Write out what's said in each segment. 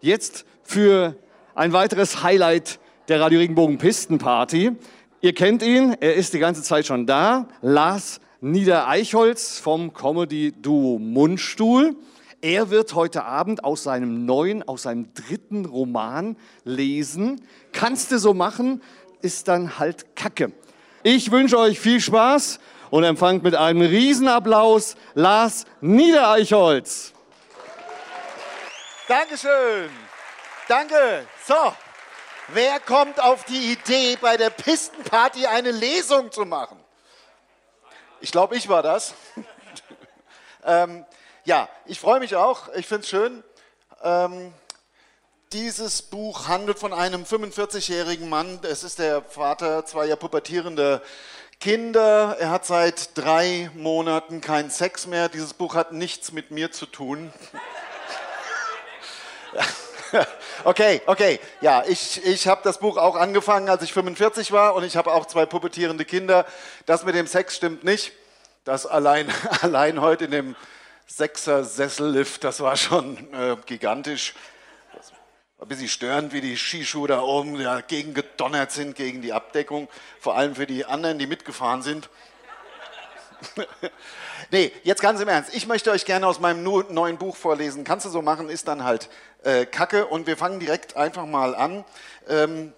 Jetzt für ein weiteres Highlight der Radio Regenbogen Pistenparty. Ihr kennt ihn, er ist die ganze Zeit schon da. Lars Nieder-Eichholz vom Comedy-Duo Mundstuhl. Er wird heute Abend aus seinem neuen, aus seinem dritten Roman lesen. Kannst du so machen, ist dann halt Kacke. Ich wünsche euch viel Spaß und empfangt mit einem Riesenapplaus Lars Niedereichholz. Dankeschön. Danke. So, wer kommt auf die Idee, bei der Pistenparty eine Lesung zu machen? Ich glaube, ich war das. ähm, ja, ich freue mich auch. Ich finde es schön. Ähm, dieses Buch handelt von einem 45-jährigen Mann. Es ist der Vater zweier pubertierender Kinder. Er hat seit drei Monaten keinen Sex mehr. Dieses Buch hat nichts mit mir zu tun. Okay, okay. Ja, ich, ich habe das Buch auch angefangen, als ich 45 war und ich habe auch zwei pubertierende Kinder. Das mit dem Sex stimmt nicht. Das allein, allein heute in dem Sechser Sessellift, das war schon äh, gigantisch. War ein bisschen störend, wie die Skischuhe da oben dagegen gedonnert sind, gegen die Abdeckung. Vor allem für die anderen, die mitgefahren sind. nee, jetzt ganz im Ernst. Ich möchte euch gerne aus meinem neuen Buch vorlesen. Kannst du so machen, ist dann halt äh, Kacke. Und wir fangen direkt einfach mal an. Ähm,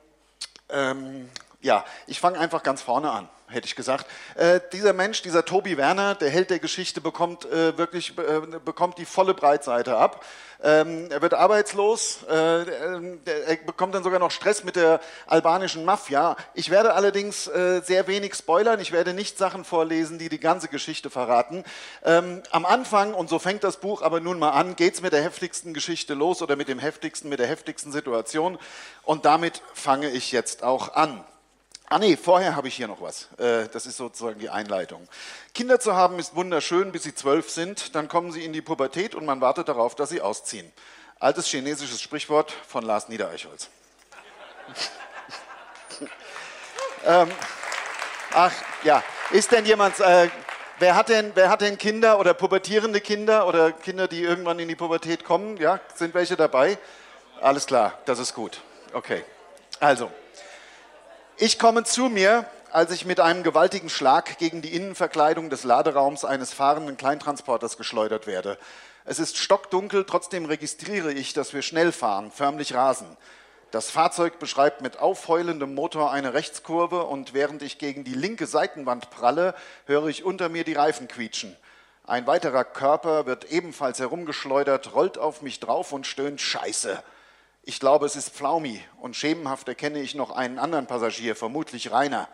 ähm, ja, ich fange einfach ganz vorne an hätte ich gesagt. Äh, dieser Mensch, dieser Tobi Werner, der Held der Geschichte, bekommt äh, wirklich äh, bekommt die volle Breitseite ab. Ähm, er wird arbeitslos, äh, er bekommt dann sogar noch Stress mit der albanischen Mafia. Ich werde allerdings äh, sehr wenig spoilern, ich werde nicht Sachen vorlesen, die die ganze Geschichte verraten. Ähm, am Anfang, und so fängt das Buch aber nun mal an, geht es mit der heftigsten Geschichte los oder mit dem heftigsten, mit der heftigsten Situation. Und damit fange ich jetzt auch an. Ah nee, vorher habe ich hier noch was. Äh, das ist sozusagen die Einleitung. Kinder zu haben ist wunderschön, bis sie zwölf sind. Dann kommen sie in die Pubertät und man wartet darauf, dass sie ausziehen. Altes chinesisches Sprichwort von Lars Niedereichholz. ähm, ach ja, ist denn jemand, äh, wer, hat denn, wer hat denn Kinder oder pubertierende Kinder oder Kinder, die irgendwann in die Pubertät kommen? Ja, sind welche dabei? Alles klar, das ist gut. Okay, also. Ich komme zu mir, als ich mit einem gewaltigen Schlag gegen die Innenverkleidung des Laderaums eines fahrenden Kleintransporters geschleudert werde. Es ist stockdunkel, trotzdem registriere ich, dass wir schnell fahren, förmlich rasen. Das Fahrzeug beschreibt mit aufheulendem Motor eine Rechtskurve und während ich gegen die linke Seitenwand pralle, höre ich unter mir die Reifen quietschen. Ein weiterer Körper wird ebenfalls herumgeschleudert, rollt auf mich drauf und stöhnt Scheiße. Ich glaube, es ist Pflaumi und schemenhaft erkenne ich noch einen anderen Passagier, vermutlich Rainer.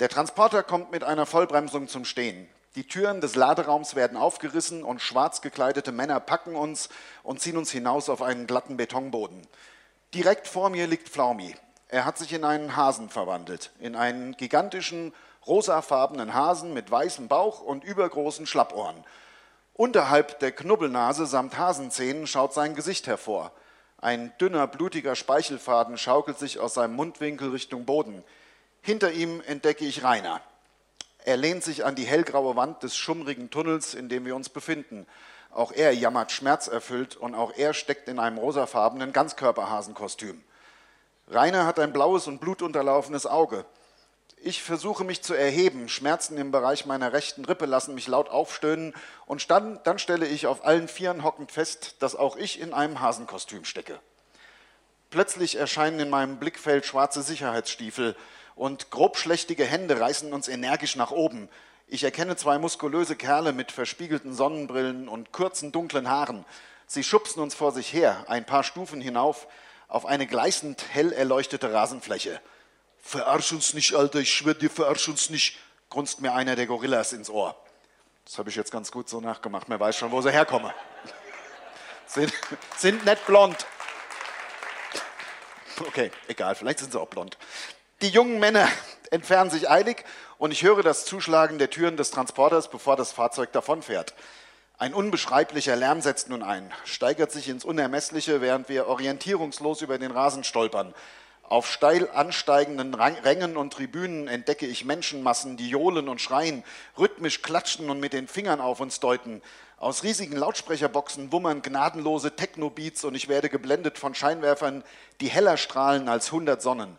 Der Transporter kommt mit einer Vollbremsung zum Stehen. Die Türen des Laderaums werden aufgerissen und schwarz gekleidete Männer packen uns und ziehen uns hinaus auf einen glatten Betonboden. Direkt vor mir liegt Pflaumi. Er hat sich in einen Hasen verwandelt, in einen gigantischen, rosafarbenen Hasen mit weißem Bauch und übergroßen Schlappohren. Unterhalb der Knubbelnase samt Hasenzähnen schaut sein Gesicht hervor. Ein dünner, blutiger Speichelfaden schaukelt sich aus seinem Mundwinkel Richtung Boden. Hinter ihm entdecke ich Rainer. Er lehnt sich an die hellgraue Wand des schummrigen Tunnels, in dem wir uns befinden. Auch er jammert schmerzerfüllt und auch er steckt in einem rosafarbenen Ganzkörperhasenkostüm. Rainer hat ein blaues und blutunterlaufenes Auge. Ich versuche mich zu erheben. Schmerzen im Bereich meiner rechten Rippe lassen mich laut aufstöhnen. Und dann, dann stelle ich auf allen Vieren hockend fest, dass auch ich in einem Hasenkostüm stecke. Plötzlich erscheinen in meinem Blickfeld schwarze Sicherheitsstiefel und grobschlächtige Hände reißen uns energisch nach oben. Ich erkenne zwei muskulöse Kerle mit verspiegelten Sonnenbrillen und kurzen dunklen Haaren. Sie schubsen uns vor sich her, ein paar Stufen hinauf, auf eine gleißend hell erleuchtete Rasenfläche. Verarsch uns nicht, Alter, ich schwöre dir, verarsch uns nicht, grunzt mir einer der Gorillas ins Ohr. Das habe ich jetzt ganz gut so nachgemacht, man weiß schon, wo sie herkommen. sind, sind nicht blond. Okay, egal, vielleicht sind sie auch blond. Die jungen Männer entfernen sich eilig und ich höre das Zuschlagen der Türen des Transporters, bevor das Fahrzeug davonfährt. Ein unbeschreiblicher Lärm setzt nun ein, steigert sich ins Unermessliche, während wir orientierungslos über den Rasen stolpern. Auf steil ansteigenden Rängen und Tribünen entdecke ich Menschenmassen, die johlen und schreien, rhythmisch klatschen und mit den Fingern auf uns deuten. Aus riesigen Lautsprecherboxen wummern gnadenlose Techno-Beats und ich werde geblendet von Scheinwerfern, die heller strahlen als hundert Sonnen.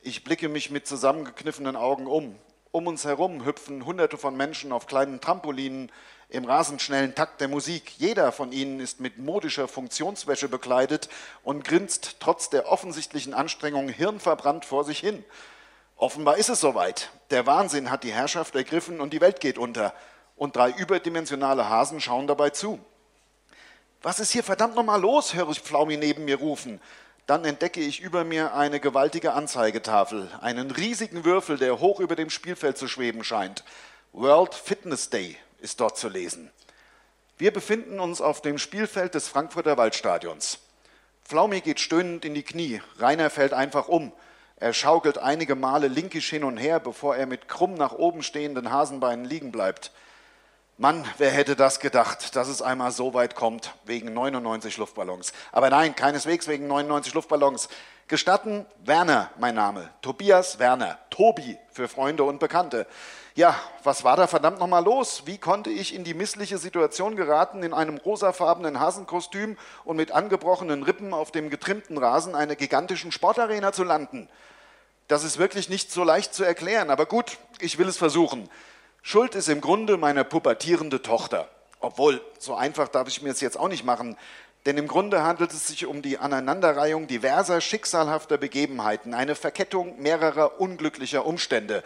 Ich blicke mich mit zusammengekniffenen Augen um. Um uns herum hüpfen Hunderte von Menschen auf kleinen Trampolinen im rasend schnellen Takt der Musik. Jeder von ihnen ist mit modischer Funktionswäsche bekleidet und grinst trotz der offensichtlichen Anstrengung hirnverbrannt vor sich hin. Offenbar ist es soweit. Der Wahnsinn hat die Herrschaft ergriffen und die Welt geht unter und drei überdimensionale Hasen schauen dabei zu. Was ist hier verdammt nochmal los, höre ich Flaumi neben mir rufen. Dann entdecke ich über mir eine gewaltige Anzeigetafel, einen riesigen Würfel, der hoch über dem Spielfeld zu schweben scheint. World Fitness Day ist dort zu lesen. Wir befinden uns auf dem Spielfeld des Frankfurter Waldstadions. Flaumi geht stöhnend in die Knie, Rainer fällt einfach um. Er schaukelt einige Male linkisch hin und her, bevor er mit krumm nach oben stehenden Hasenbeinen liegen bleibt. Mann, wer hätte das gedacht, dass es einmal so weit kommt wegen 99 Luftballons. Aber nein, keineswegs wegen 99 Luftballons. Gestatten, Werner, mein Name. Tobias Werner. Tobi für Freunde und Bekannte. Ja, was war da verdammt nochmal los? Wie konnte ich in die missliche Situation geraten, in einem rosafarbenen Hasenkostüm und mit angebrochenen Rippen auf dem getrimmten Rasen einer gigantischen Sportarena zu landen? Das ist wirklich nicht so leicht zu erklären, aber gut, ich will es versuchen. Schuld ist im Grunde meine pubertierende Tochter. Obwohl, so einfach darf ich mir es jetzt auch nicht machen, denn im Grunde handelt es sich um die Aneinanderreihung diverser schicksalhafter Begebenheiten, eine Verkettung mehrerer unglücklicher Umstände.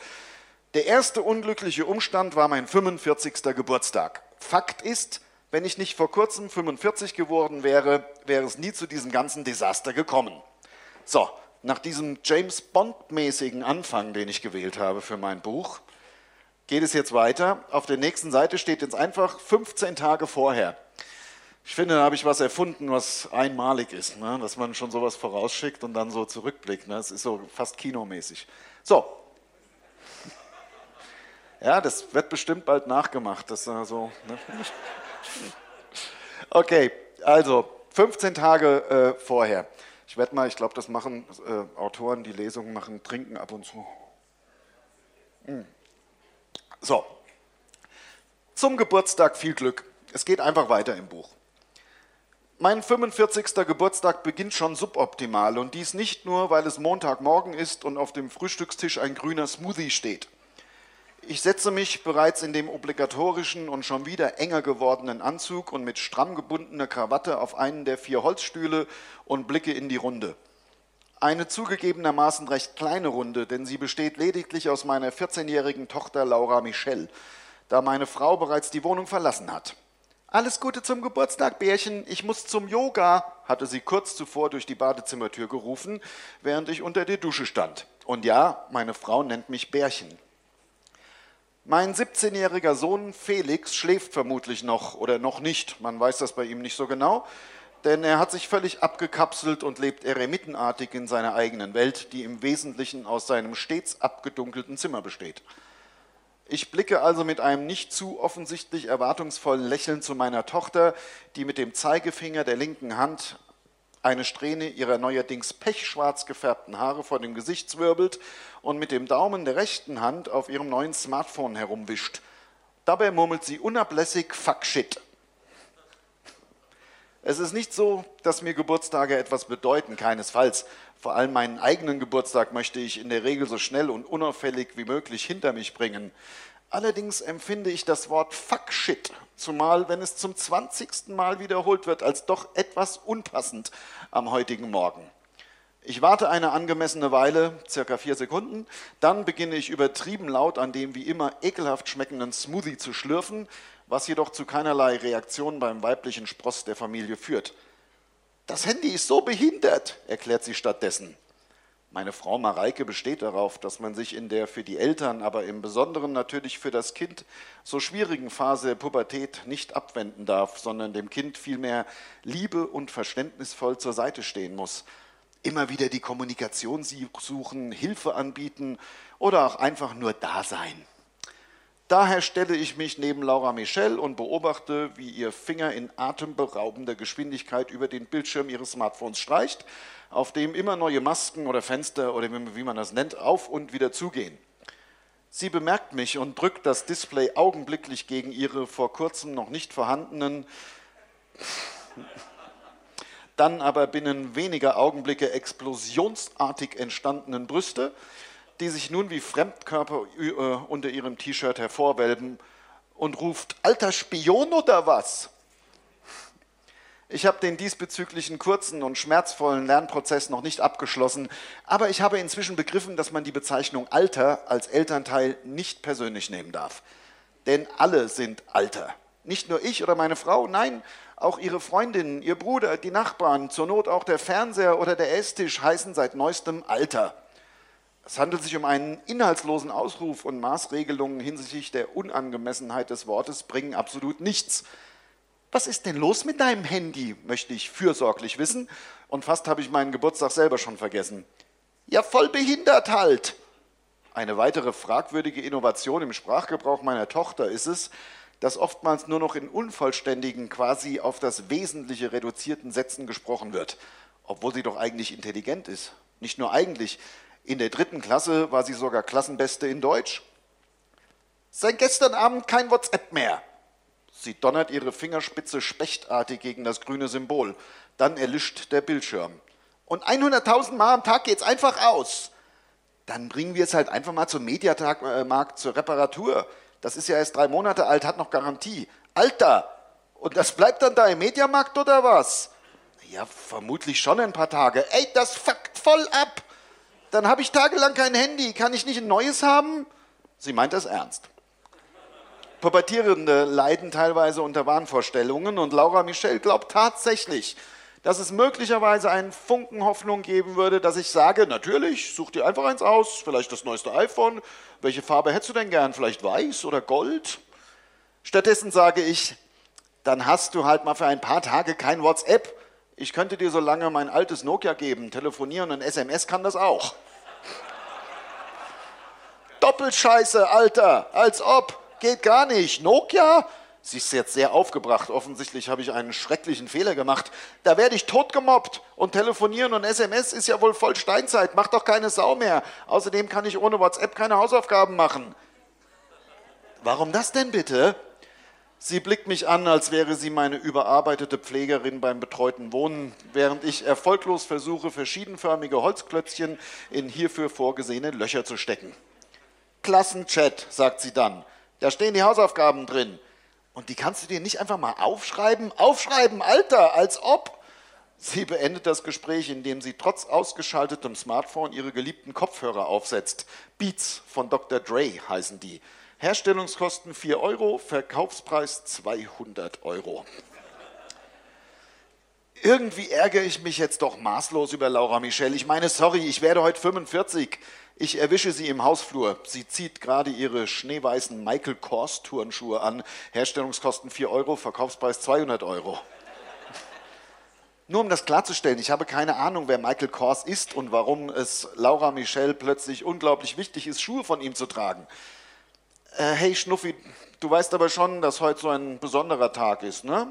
Der erste unglückliche Umstand war mein 45. Geburtstag. Fakt ist, wenn ich nicht vor kurzem 45 geworden wäre, wäre es nie zu diesem ganzen Desaster gekommen. So, nach diesem James Bond-mäßigen Anfang, den ich gewählt habe für mein Buch, geht es jetzt weiter. Auf der nächsten Seite steht jetzt einfach 15 Tage vorher. Ich finde, da habe ich was erfunden, was einmalig ist, ne? dass man schon sowas vorausschickt und dann so zurückblickt. Ne? Das ist so fast kinomäßig. So. Ja, das wird bestimmt bald nachgemacht. Das so, ne? Okay, also 15 Tage äh, vorher. Ich werde mal, ich glaube, das machen äh, Autoren, die Lesungen machen, trinken ab und zu. Mm. So, zum Geburtstag viel Glück. Es geht einfach weiter im Buch. Mein 45. Geburtstag beginnt schon suboptimal und dies nicht nur, weil es Montagmorgen ist und auf dem Frühstückstisch ein grüner Smoothie steht. Ich setze mich bereits in dem obligatorischen und schon wieder enger gewordenen Anzug und mit stramm gebundener Krawatte auf einen der vier Holzstühle und blicke in die Runde. Eine zugegebenermaßen recht kleine Runde, denn sie besteht lediglich aus meiner 14-jährigen Tochter Laura Michelle, da meine Frau bereits die Wohnung verlassen hat. Alles Gute zum Geburtstag, Bärchen. Ich muss zum Yoga, hatte sie kurz zuvor durch die Badezimmertür gerufen, während ich unter der Dusche stand. Und ja, meine Frau nennt mich Bärchen. Mein 17-jähriger Sohn Felix schläft vermutlich noch oder noch nicht, man weiß das bei ihm nicht so genau, denn er hat sich völlig abgekapselt und lebt eremitenartig in seiner eigenen Welt, die im Wesentlichen aus seinem stets abgedunkelten Zimmer besteht. Ich blicke also mit einem nicht zu offensichtlich erwartungsvollen Lächeln zu meiner Tochter, die mit dem Zeigefinger der linken Hand eine Strähne ihrer neuerdings pechschwarz gefärbten Haare vor dem Gesicht zwirbelt und mit dem Daumen der rechten Hand auf ihrem neuen Smartphone herumwischt. Dabei murmelt sie unablässig Fuck shit. Es ist nicht so, dass mir Geburtstage etwas bedeuten, keinesfalls. Vor allem meinen eigenen Geburtstag möchte ich in der Regel so schnell und unauffällig wie möglich hinter mich bringen. Allerdings empfinde ich das Wort Fuck Shit, zumal wenn es zum 20. Mal wiederholt wird, als doch etwas unpassend am heutigen Morgen. Ich warte eine angemessene Weile, circa vier Sekunden, dann beginne ich übertrieben laut an dem wie immer ekelhaft schmeckenden Smoothie zu schlürfen, was jedoch zu keinerlei Reaktion beim weiblichen Spross der Familie führt. Das Handy ist so behindert, erklärt sie stattdessen. Meine Frau Mareike besteht darauf, dass man sich in der für die Eltern, aber im Besonderen natürlich für das Kind so schwierigen Phase der Pubertät nicht abwenden darf, sondern dem Kind vielmehr liebe und verständnisvoll zur Seite stehen muss. Immer wieder die Kommunikation suchen, Hilfe anbieten oder auch einfach nur da sein. Daher stelle ich mich neben Laura Michel und beobachte, wie ihr Finger in atemberaubender Geschwindigkeit über den Bildschirm ihres Smartphones streicht, auf dem immer neue Masken oder Fenster oder wie man das nennt, auf und wieder zugehen. Sie bemerkt mich und drückt das Display augenblicklich gegen ihre vor kurzem noch nicht vorhandenen, dann aber binnen weniger Augenblicke explosionsartig entstandenen Brüste die sich nun wie Fremdkörper äh, unter ihrem T-Shirt hervorwelben und ruft, alter Spion oder was? Ich habe den diesbezüglichen kurzen und schmerzvollen Lernprozess noch nicht abgeschlossen, aber ich habe inzwischen begriffen, dass man die Bezeichnung Alter als Elternteil nicht persönlich nehmen darf. Denn alle sind Alter. Nicht nur ich oder meine Frau, nein, auch ihre Freundinnen, ihr Bruder, die Nachbarn, zur Not auch der Fernseher oder der Esstisch heißen seit neuestem Alter. Es handelt sich um einen inhaltslosen Ausruf und Maßregelungen hinsichtlich der Unangemessenheit des Wortes bringen absolut nichts. Was ist denn los mit deinem Handy, möchte ich fürsorglich wissen. Und fast habe ich meinen Geburtstag selber schon vergessen. Ja, voll behindert halt. Eine weitere fragwürdige Innovation im Sprachgebrauch meiner Tochter ist es, dass oftmals nur noch in unvollständigen, quasi auf das Wesentliche reduzierten Sätzen gesprochen wird, obwohl sie doch eigentlich intelligent ist. Nicht nur eigentlich, in der dritten Klasse war sie sogar Klassenbeste in Deutsch. Seit gestern Abend kein WhatsApp mehr. Sie donnert ihre Fingerspitze spechtartig gegen das grüne Symbol. Dann erlischt der Bildschirm. Und 100.000 Mal am Tag geht's einfach aus. Dann bringen wir es halt einfach mal zum Mediamarkt zur Reparatur. Das ist ja erst drei Monate alt, hat noch Garantie. Alter! Und das bleibt dann da im Mediamarkt oder was? Ja, vermutlich schon ein paar Tage. Ey, das fuckt voll ab! Dann habe ich tagelang kein Handy. Kann ich nicht ein neues haben? Sie meint das ernst. Pubertierende leiden teilweise unter Wahnvorstellungen und Laura Michel glaubt tatsächlich, dass es möglicherweise einen Funken Hoffnung geben würde, dass ich sage, natürlich, such dir einfach eins aus, vielleicht das neueste iPhone. Welche Farbe hättest du denn gern? Vielleicht weiß oder Gold? Stattdessen sage ich, dann hast du halt mal für ein paar Tage kein WhatsApp ich könnte dir so lange mein altes Nokia geben, telefonieren und SMS kann das auch. Doppelscheiße, Alter, als ob, geht gar nicht. Nokia? Sie ist jetzt sehr aufgebracht. Offensichtlich habe ich einen schrecklichen Fehler gemacht. Da werde ich totgemobbt. Und telefonieren und SMS ist ja wohl voll Steinzeit. Macht doch keine Sau mehr. Außerdem kann ich ohne WhatsApp keine Hausaufgaben machen. Warum das denn bitte? Sie blickt mich an, als wäre sie meine überarbeitete Pflegerin beim betreuten Wohnen, während ich erfolglos versuche, verschiedenförmige Holzklötzchen in hierfür vorgesehene Löcher zu stecken. Klassenchat, sagt sie dann. Da stehen die Hausaufgaben drin. Und die kannst du dir nicht einfach mal aufschreiben? Aufschreiben, Alter, als ob. Sie beendet das Gespräch, indem sie trotz ausgeschaltetem Smartphone ihre geliebten Kopfhörer aufsetzt. Beats von Dr. Dre heißen die. Herstellungskosten 4 Euro, Verkaufspreis 200 Euro. Irgendwie ärgere ich mich jetzt doch maßlos über Laura Michel. Ich meine, sorry, ich werde heute 45. Ich erwische sie im Hausflur. Sie zieht gerade ihre schneeweißen Michael Kors Turnschuhe an. Herstellungskosten 4 Euro, Verkaufspreis 200 Euro. Nur um das klarzustellen, ich habe keine Ahnung, wer Michael Kors ist und warum es Laura Michel plötzlich unglaublich wichtig ist, Schuhe von ihm zu tragen hey Schnuffi, du weißt aber schon, dass heute so ein besonderer Tag ist, ne?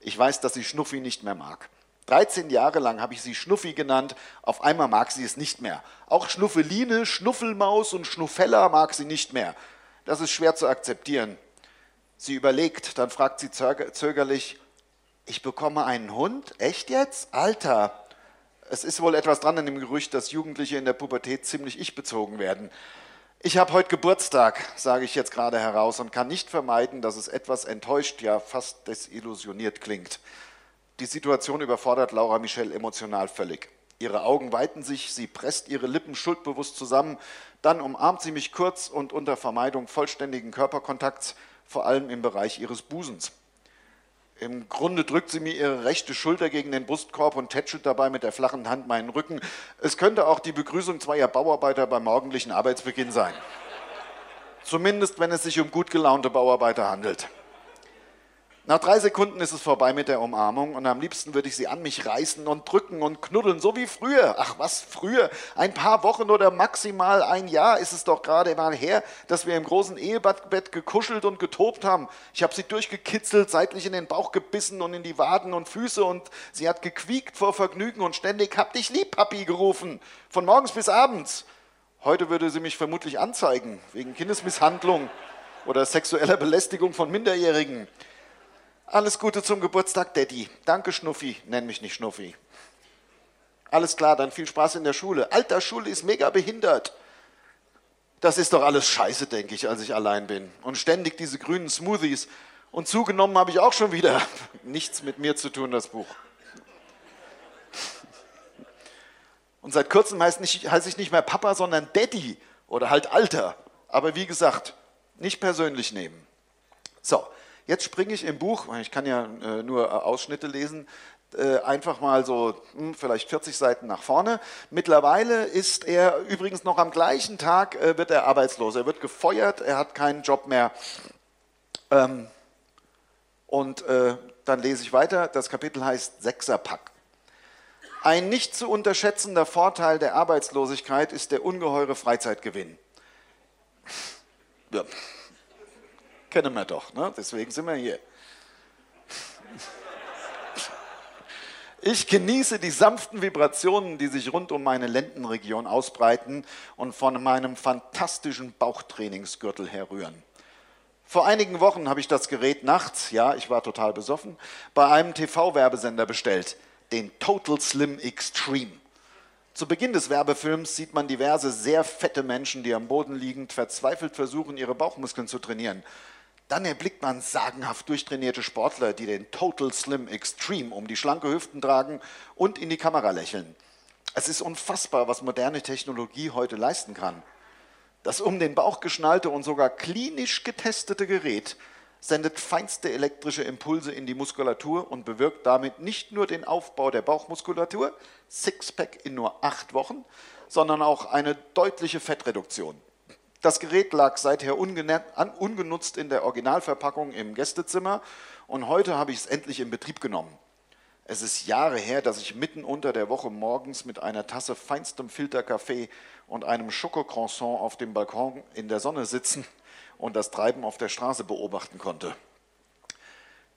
Ich weiß, dass sie Schnuffi nicht mehr mag. 13 Jahre lang habe ich sie Schnuffi genannt, auf einmal mag sie es nicht mehr. Auch Schnuffeline, Schnuffelmaus und Schnuffella mag sie nicht mehr. Das ist schwer zu akzeptieren. Sie überlegt, dann fragt sie zögerlich, ich bekomme einen Hund? Echt jetzt? Alter! Es ist wohl etwas dran an dem Gerücht, dass Jugendliche in der Pubertät ziemlich ich-bezogen werden. Ich habe heute Geburtstag, sage ich jetzt gerade heraus, und kann nicht vermeiden, dass es etwas enttäuscht, ja fast desillusioniert klingt. Die Situation überfordert Laura Michel emotional völlig. Ihre Augen weiten sich, sie presst ihre Lippen schuldbewusst zusammen, dann umarmt sie mich kurz und unter Vermeidung vollständigen Körperkontakts, vor allem im Bereich ihres Busens. Im Grunde drückt sie mir ihre rechte Schulter gegen den Brustkorb und tätschelt dabei mit der flachen Hand meinen Rücken. Es könnte auch die Begrüßung zweier Bauarbeiter beim morgendlichen Arbeitsbeginn sein. Zumindest, wenn es sich um gut gelaunte Bauarbeiter handelt. Nach drei Sekunden ist es vorbei mit der Umarmung und am liebsten würde ich sie an mich reißen und drücken und knuddeln, so wie früher. Ach was, früher? Ein paar Wochen oder maximal ein Jahr ist es doch gerade mal her, dass wir im großen Ehebett gekuschelt und getobt haben. Ich habe sie durchgekitzelt, seitlich in den Bauch gebissen und in die Waden und Füße und sie hat gequiekt vor Vergnügen und ständig hab dich lieb, Papi, gerufen. Von morgens bis abends. Heute würde sie mich vermutlich anzeigen, wegen Kindesmisshandlung oder sexueller Belästigung von Minderjährigen. Alles Gute zum Geburtstag, Daddy. Danke, Schnuffi. Nenn mich nicht Schnuffi. Alles klar, dann viel Spaß in der Schule. Alter, Schule ist mega behindert. Das ist doch alles scheiße, denke ich, als ich allein bin. Und ständig diese grünen Smoothies. Und zugenommen habe ich auch schon wieder. Nichts mit mir zu tun, das Buch. Und seit kurzem heißt, nicht, heißt ich nicht mehr Papa, sondern Daddy oder halt Alter. Aber wie gesagt, nicht persönlich nehmen. So, Jetzt springe ich im Buch, ich kann ja äh, nur äh, Ausschnitte lesen, äh, einfach mal so hm, vielleicht 40 Seiten nach vorne. Mittlerweile ist er übrigens noch am gleichen Tag wird er arbeitslos. Er wird gefeuert, er hat keinen Job mehr. Ähm, und dann lese ich weiter. Das Kapitel heißt Sechserpack. Ein nicht zu unterschätzender Vorteil der Arbeitslosigkeit ist der ungeheure Freizeitgewinn. Ja kennen wir doch, ne? deswegen sind wir hier. Ich genieße die sanften Vibrationen, die sich rund um meine Lendenregion ausbreiten und von meinem fantastischen Bauchtrainingsgürtel herrühren. Vor einigen Wochen habe ich das Gerät nachts, ja, ich war total besoffen, bei einem TV-Werbesender bestellt, den Total Slim Extreme. Zu Beginn des Werbefilms sieht man diverse sehr fette Menschen, die am Boden liegend verzweifelt versuchen, ihre Bauchmuskeln zu trainieren. Dann erblickt man sagenhaft durchtrainierte Sportler, die den Total Slim Extreme um die schlanke Hüften tragen und in die Kamera lächeln. Es ist unfassbar, was moderne Technologie heute leisten kann. Das um den Bauch geschnallte und sogar klinisch getestete Gerät sendet feinste elektrische Impulse in die Muskulatur und bewirkt damit nicht nur den Aufbau der Bauchmuskulatur, Sixpack in nur acht Wochen, sondern auch eine deutliche Fettreduktion. Das Gerät lag seither ungenutzt in der Originalverpackung im Gästezimmer und heute habe ich es endlich in Betrieb genommen. Es ist Jahre her, dass ich mitten unter der Woche morgens mit einer Tasse feinstem Filterkaffee und einem Schokocroissant auf dem Balkon in der Sonne sitzen und das Treiben auf der Straße beobachten konnte.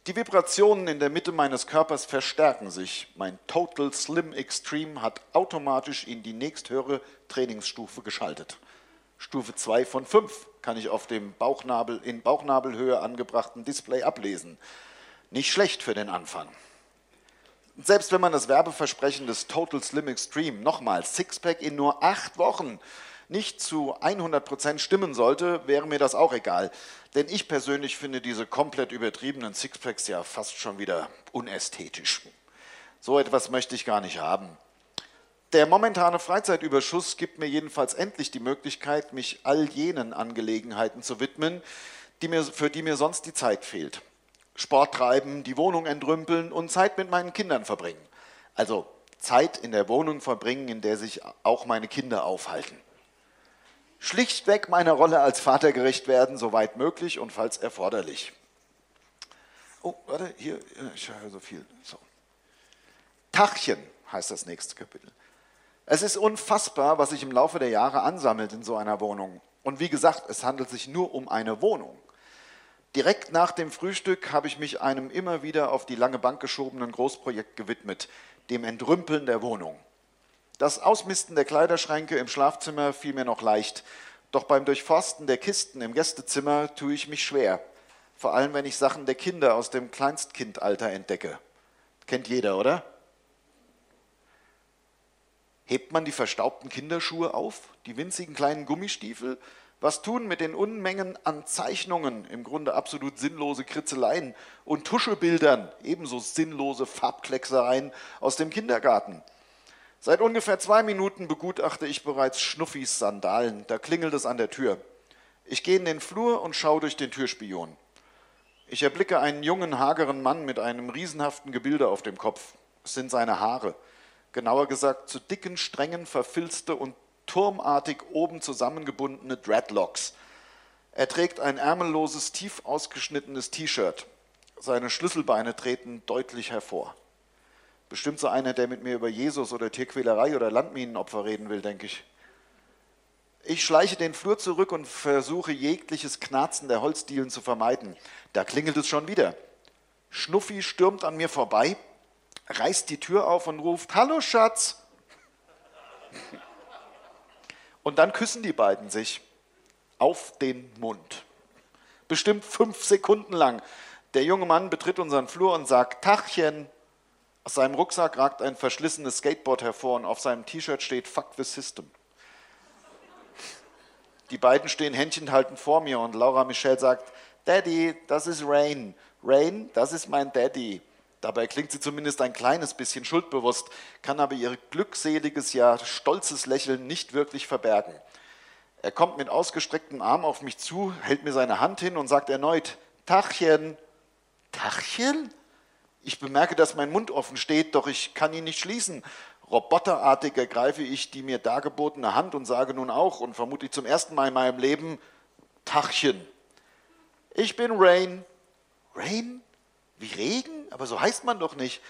Die Vibrationen in der Mitte meines Körpers verstärken sich. Mein Total Slim Extreme hat automatisch in die nächsthöhere Trainingsstufe geschaltet. Stufe 2 von 5 kann ich auf dem Bauchnabel, in Bauchnabelhöhe angebrachten Display ablesen. Nicht schlecht für den Anfang. Selbst wenn man das Werbeversprechen des Total Slim Extreme, nochmal Sixpack in nur acht Wochen, nicht zu 100% stimmen sollte, wäre mir das auch egal. Denn ich persönlich finde diese komplett übertriebenen Sixpacks ja fast schon wieder unästhetisch. So etwas möchte ich gar nicht haben. Der momentane Freizeitüberschuss gibt mir jedenfalls endlich die Möglichkeit, mich all jenen Angelegenheiten zu widmen, die mir, für die mir sonst die Zeit fehlt. Sport treiben, die Wohnung entrümpeln und Zeit mit meinen Kindern verbringen. Also Zeit in der Wohnung verbringen, in der sich auch meine Kinder aufhalten. Schlichtweg meiner Rolle als Vater gerecht werden, soweit möglich und falls erforderlich. Oh, warte, hier, ich höre so viel. So. Tachchen heißt das nächste Kapitel. Es ist unfassbar, was sich im Laufe der Jahre ansammelt in so einer Wohnung. Und wie gesagt, es handelt sich nur um eine Wohnung. Direkt nach dem Frühstück habe ich mich einem immer wieder auf die lange Bank geschobenen Großprojekt gewidmet, dem Entrümpeln der Wohnung. Das Ausmisten der Kleiderschränke im Schlafzimmer fiel mir noch leicht, doch beim Durchforsten der Kisten im Gästezimmer tue ich mich schwer, vor allem wenn ich Sachen der Kinder aus dem Kleinstkindalter entdecke. Kennt jeder, oder? Hebt man die verstaubten Kinderschuhe auf, die winzigen kleinen Gummistiefel? Was tun mit den Unmengen an Zeichnungen, im Grunde absolut sinnlose Kritzeleien und Tuschebildern, ebenso sinnlose Farbklecksereien aus dem Kindergarten? Seit ungefähr zwei Minuten begutachte ich bereits Schnuffis Sandalen. Da klingelt es an der Tür. Ich gehe in den Flur und schaue durch den Türspion. Ich erblicke einen jungen, hageren Mann mit einem riesenhaften Gebilde auf dem Kopf. Es sind seine Haare genauer gesagt zu dicken, strengen, verfilzte und turmartig oben zusammengebundene Dreadlocks. Er trägt ein ärmelloses, tief ausgeschnittenes T-Shirt. seine Schlüsselbeine treten deutlich hervor. Bestimmt so einer, der mit mir über Jesus oder Tierquälerei oder Landminenopfer reden will, denke ich. Ich schleiche den Flur zurück und versuche jegliches Knarzen der Holzdielen zu vermeiden. Da klingelt es schon wieder. Schnuffi stürmt an mir vorbei, reißt die Tür auf und ruft, Hallo Schatz. Und dann küssen die beiden sich auf den Mund. Bestimmt fünf Sekunden lang. Der junge Mann betritt unseren Flur und sagt, Tachchen. Aus seinem Rucksack ragt ein verschlissenes Skateboard hervor und auf seinem T-Shirt steht Fuck the System. Die beiden stehen Händchen halten vor mir und Laura Michelle sagt, Daddy, das ist Rain. Rain, das ist mein Daddy. Dabei klingt sie zumindest ein kleines bisschen schuldbewusst, kann aber ihr glückseliges, ja stolzes Lächeln nicht wirklich verbergen. Er kommt mit ausgestrecktem Arm auf mich zu, hält mir seine Hand hin und sagt erneut, Tachchen. Tachchen? Ich bemerke, dass mein Mund offen steht, doch ich kann ihn nicht schließen. Roboterartig ergreife ich die mir dargebotene Hand und sage nun auch und vermutlich zum ersten Mal in meinem Leben, Tachchen. Ich bin Rain. Rain? Wie Regen? Aber so heißt man doch nicht.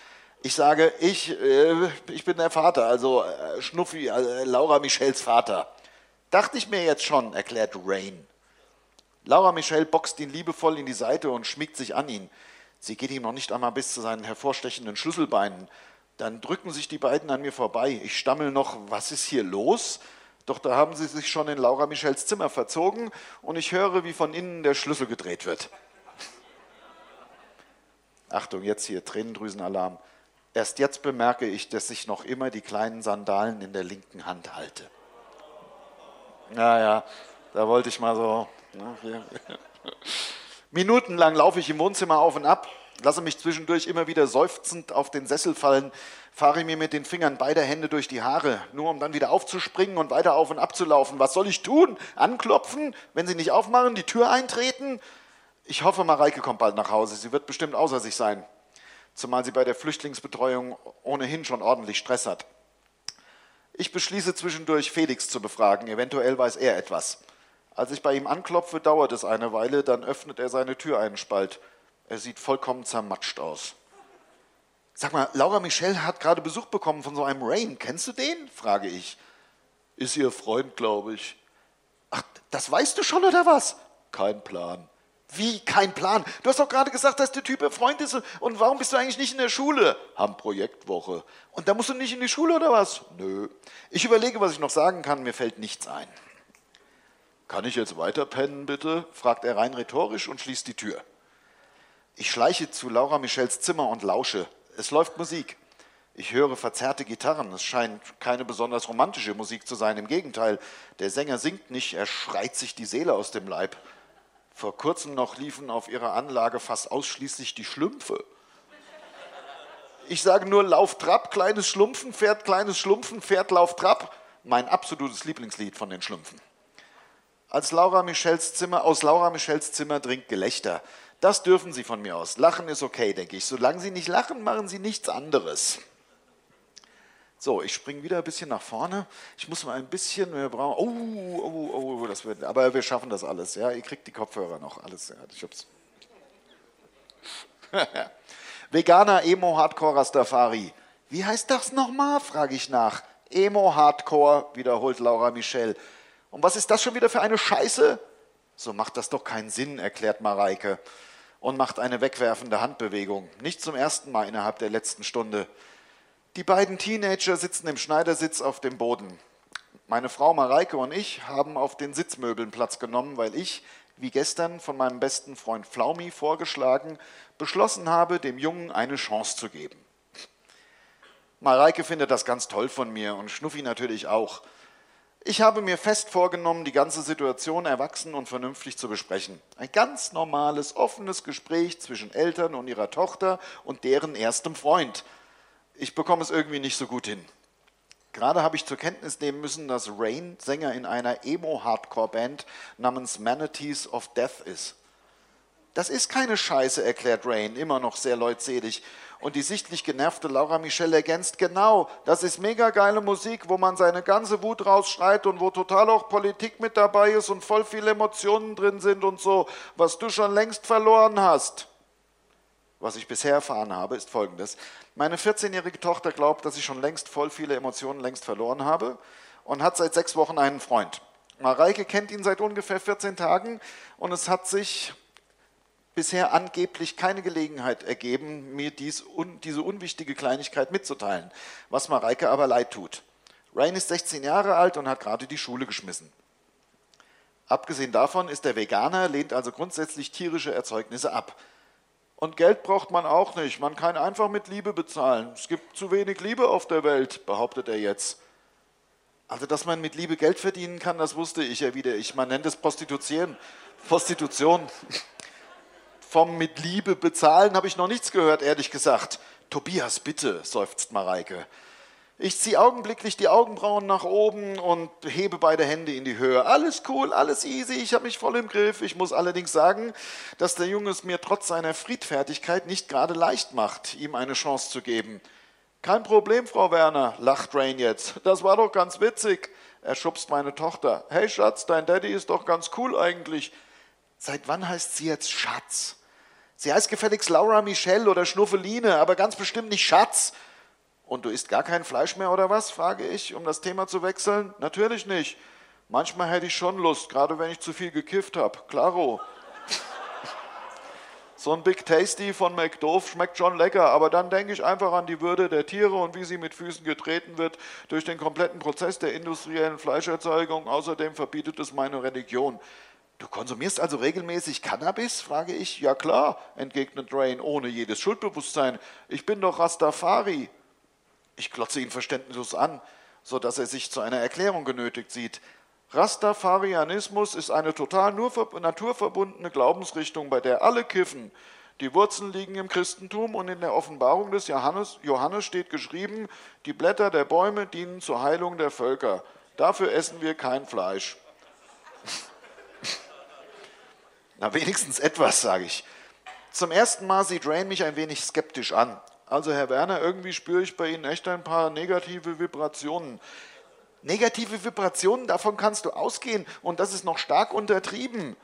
Ich sage, ich, äh, ich bin der Vater, also äh, Schnuffi, äh, Laura Michels Vater. Dachte ich mir jetzt schon, erklärt Rain. Laura Michelle boxt ihn liebevoll in die Seite und schmiegt sich an ihn. Sie geht ihm noch nicht einmal bis zu seinen hervorstechenden Schlüsselbeinen. Dann drücken sich die beiden an mir vorbei. Ich stammel noch, was ist hier los? Doch da haben sie sich schon in Laura Michels Zimmer verzogen und ich höre, wie von innen der Schlüssel gedreht wird. Achtung, jetzt hier Tränendrüsenalarm. Erst jetzt bemerke ich, dass ich noch immer die kleinen Sandalen in der linken Hand halte. Naja, da wollte ich mal so. Ne, Minutenlang laufe ich im Wohnzimmer auf und ab, lasse mich zwischendurch immer wieder seufzend auf den Sessel fallen, fahre mir mit den Fingern beider Hände durch die Haare, nur um dann wieder aufzuspringen und weiter auf und ab zu laufen. Was soll ich tun? Anklopfen? Wenn sie nicht aufmachen, die Tür eintreten? Ich hoffe, Mareike kommt bald nach Hause. Sie wird bestimmt außer sich sein. Zumal sie bei der Flüchtlingsbetreuung ohnehin schon ordentlich Stress hat. Ich beschließe zwischendurch, Felix zu befragen. Eventuell weiß er etwas. Als ich bei ihm anklopfe, dauert es eine Weile, dann öffnet er seine Tür einen Spalt. Er sieht vollkommen zermatscht aus. Sag mal, Laura Michelle hat gerade Besuch bekommen von so einem Rain. Kennst du den? frage ich. Ist ihr Freund, glaube ich. Ach, das weißt du schon oder was? Kein Plan. Wie kein Plan? Du hast doch gerade gesagt, dass der Typ ihr Freund ist. Und warum bist du eigentlich nicht in der Schule? Haben Projektwoche. Und da musst du nicht in die Schule oder was? Nö. Ich überlege, was ich noch sagen kann. Mir fällt nichts ein. Kann ich jetzt weiter pennen, bitte? fragt er rein rhetorisch und schließt die Tür. Ich schleiche zu Laura Michels Zimmer und lausche. Es läuft Musik. Ich höre verzerrte Gitarren. Es scheint keine besonders romantische Musik zu sein. Im Gegenteil, der Sänger singt nicht, er schreit sich die Seele aus dem Leib. Vor kurzem noch liefen auf ihrer Anlage fast ausschließlich die Schlümpfe. Ich sage nur Lauf Trab, kleines Schlumpfen, Pferd, kleines Schlumpfen, Pferd, Lauf Trab. Mein absolutes Lieblingslied von den Schlümpfen. Als Laura Michels Zimmer, aus Laura Michels Zimmer dringt Gelächter. Das dürfen Sie von mir aus. Lachen ist okay, denke ich. Solange Sie nicht lachen, machen Sie nichts anderes. So, ich springe wieder ein bisschen nach vorne. Ich muss mal ein bisschen, wir brauchen, oh, oh, oh, das wird, aber wir schaffen das alles. Ja, ihr kriegt die Kopfhörer noch, alles. Ja, ich hab's. Veganer Emo Hardcore Rastafari. Wie heißt das nochmal? frage ich nach. Emo Hardcore, wiederholt Laura Michel. Und was ist das schon wieder für eine Scheiße? So macht das doch keinen Sinn, erklärt Mareike und macht eine wegwerfende Handbewegung. Nicht zum ersten Mal innerhalb der letzten Stunde. Die beiden Teenager sitzen im Schneidersitz auf dem Boden. Meine Frau Mareike und ich haben auf den Sitzmöbeln Platz genommen, weil ich, wie gestern von meinem besten Freund Flaumi vorgeschlagen, beschlossen habe, dem Jungen eine Chance zu geben. Mareike findet das ganz toll von mir und Schnuffi natürlich auch. Ich habe mir fest vorgenommen, die ganze Situation erwachsen und vernünftig zu besprechen. Ein ganz normales, offenes Gespräch zwischen Eltern und ihrer Tochter und deren erstem Freund ich bekomme es irgendwie nicht so gut hin. Gerade habe ich zur Kenntnis nehmen müssen, dass Rain Sänger in einer Emo-Hardcore-Band namens Manatees of Death ist. Das ist keine Scheiße, erklärt Rain, immer noch sehr leutselig. Und die sichtlich genervte Laura Michelle ergänzt, genau, das ist mega geile Musik, wo man seine ganze Wut rausschreit und wo total auch Politik mit dabei ist und voll viele Emotionen drin sind und so, was du schon längst verloren hast. Was ich bisher erfahren habe, ist folgendes. Meine 14-jährige Tochter glaubt, dass ich schon längst voll viele Emotionen längst verloren habe und hat seit sechs Wochen einen Freund. Mareike kennt ihn seit ungefähr 14 Tagen und es hat sich bisher angeblich keine Gelegenheit ergeben, mir dies, un, diese unwichtige Kleinigkeit mitzuteilen, was Mareike aber leid tut. Rain ist 16 Jahre alt und hat gerade die Schule geschmissen. Abgesehen davon ist er Veganer, lehnt also grundsätzlich tierische Erzeugnisse ab. Und Geld braucht man auch nicht. Man kann einfach mit Liebe bezahlen. Es gibt zu wenig Liebe auf der Welt, behauptet er jetzt. Also, dass man mit Liebe Geld verdienen kann, das wusste ich ja wieder. Ich, man nennt es Prostitution. Prostitution. Vom mit Liebe bezahlen habe ich noch nichts gehört, ehrlich gesagt. Tobias, bitte, seufzt Mareike. Ich ziehe augenblicklich die Augenbrauen nach oben und hebe beide Hände in die Höhe. Alles cool, alles easy, ich habe mich voll im Griff. Ich muss allerdings sagen, dass der Junge es mir trotz seiner Friedfertigkeit nicht gerade leicht macht, ihm eine Chance zu geben. Kein Problem, Frau Werner, lacht Rain jetzt. Das war doch ganz witzig. Er schubst meine Tochter. Hey Schatz, dein Daddy ist doch ganz cool eigentlich. Seit wann heißt sie jetzt Schatz? Sie heißt gefälligst Laura Michelle oder Schnuffeline, aber ganz bestimmt nicht Schatz. Und du isst gar kein Fleisch mehr oder was? frage ich, um das Thema zu wechseln. Natürlich nicht. Manchmal hätte ich schon Lust, gerade wenn ich zu viel gekifft habe. Klaro. So ein Big Tasty von McDoof schmeckt schon lecker, aber dann denke ich einfach an die Würde der Tiere und wie sie mit Füßen getreten wird durch den kompletten Prozess der industriellen Fleischerzeugung. Außerdem verbietet es meine Religion. Du konsumierst also regelmäßig Cannabis? frage ich. Ja klar, entgegnet Rain ohne jedes Schuldbewusstsein. Ich bin doch Rastafari. Ich glotze ihn verständnislos an, sodass er sich zu einer Erklärung genötigt sieht. Rastafarianismus ist eine total naturverbundene Glaubensrichtung, bei der alle kiffen. Die Wurzeln liegen im Christentum und in der Offenbarung des Johannes, Johannes steht geschrieben, die Blätter der Bäume dienen zur Heilung der Völker. Dafür essen wir kein Fleisch. Na, wenigstens etwas, sage ich. Zum ersten Mal sieht Rain mich ein wenig skeptisch an. Also Herr Werner, irgendwie spüre ich bei Ihnen echt ein paar negative Vibrationen. Negative Vibrationen, davon kannst du ausgehen und das ist noch stark untertrieben.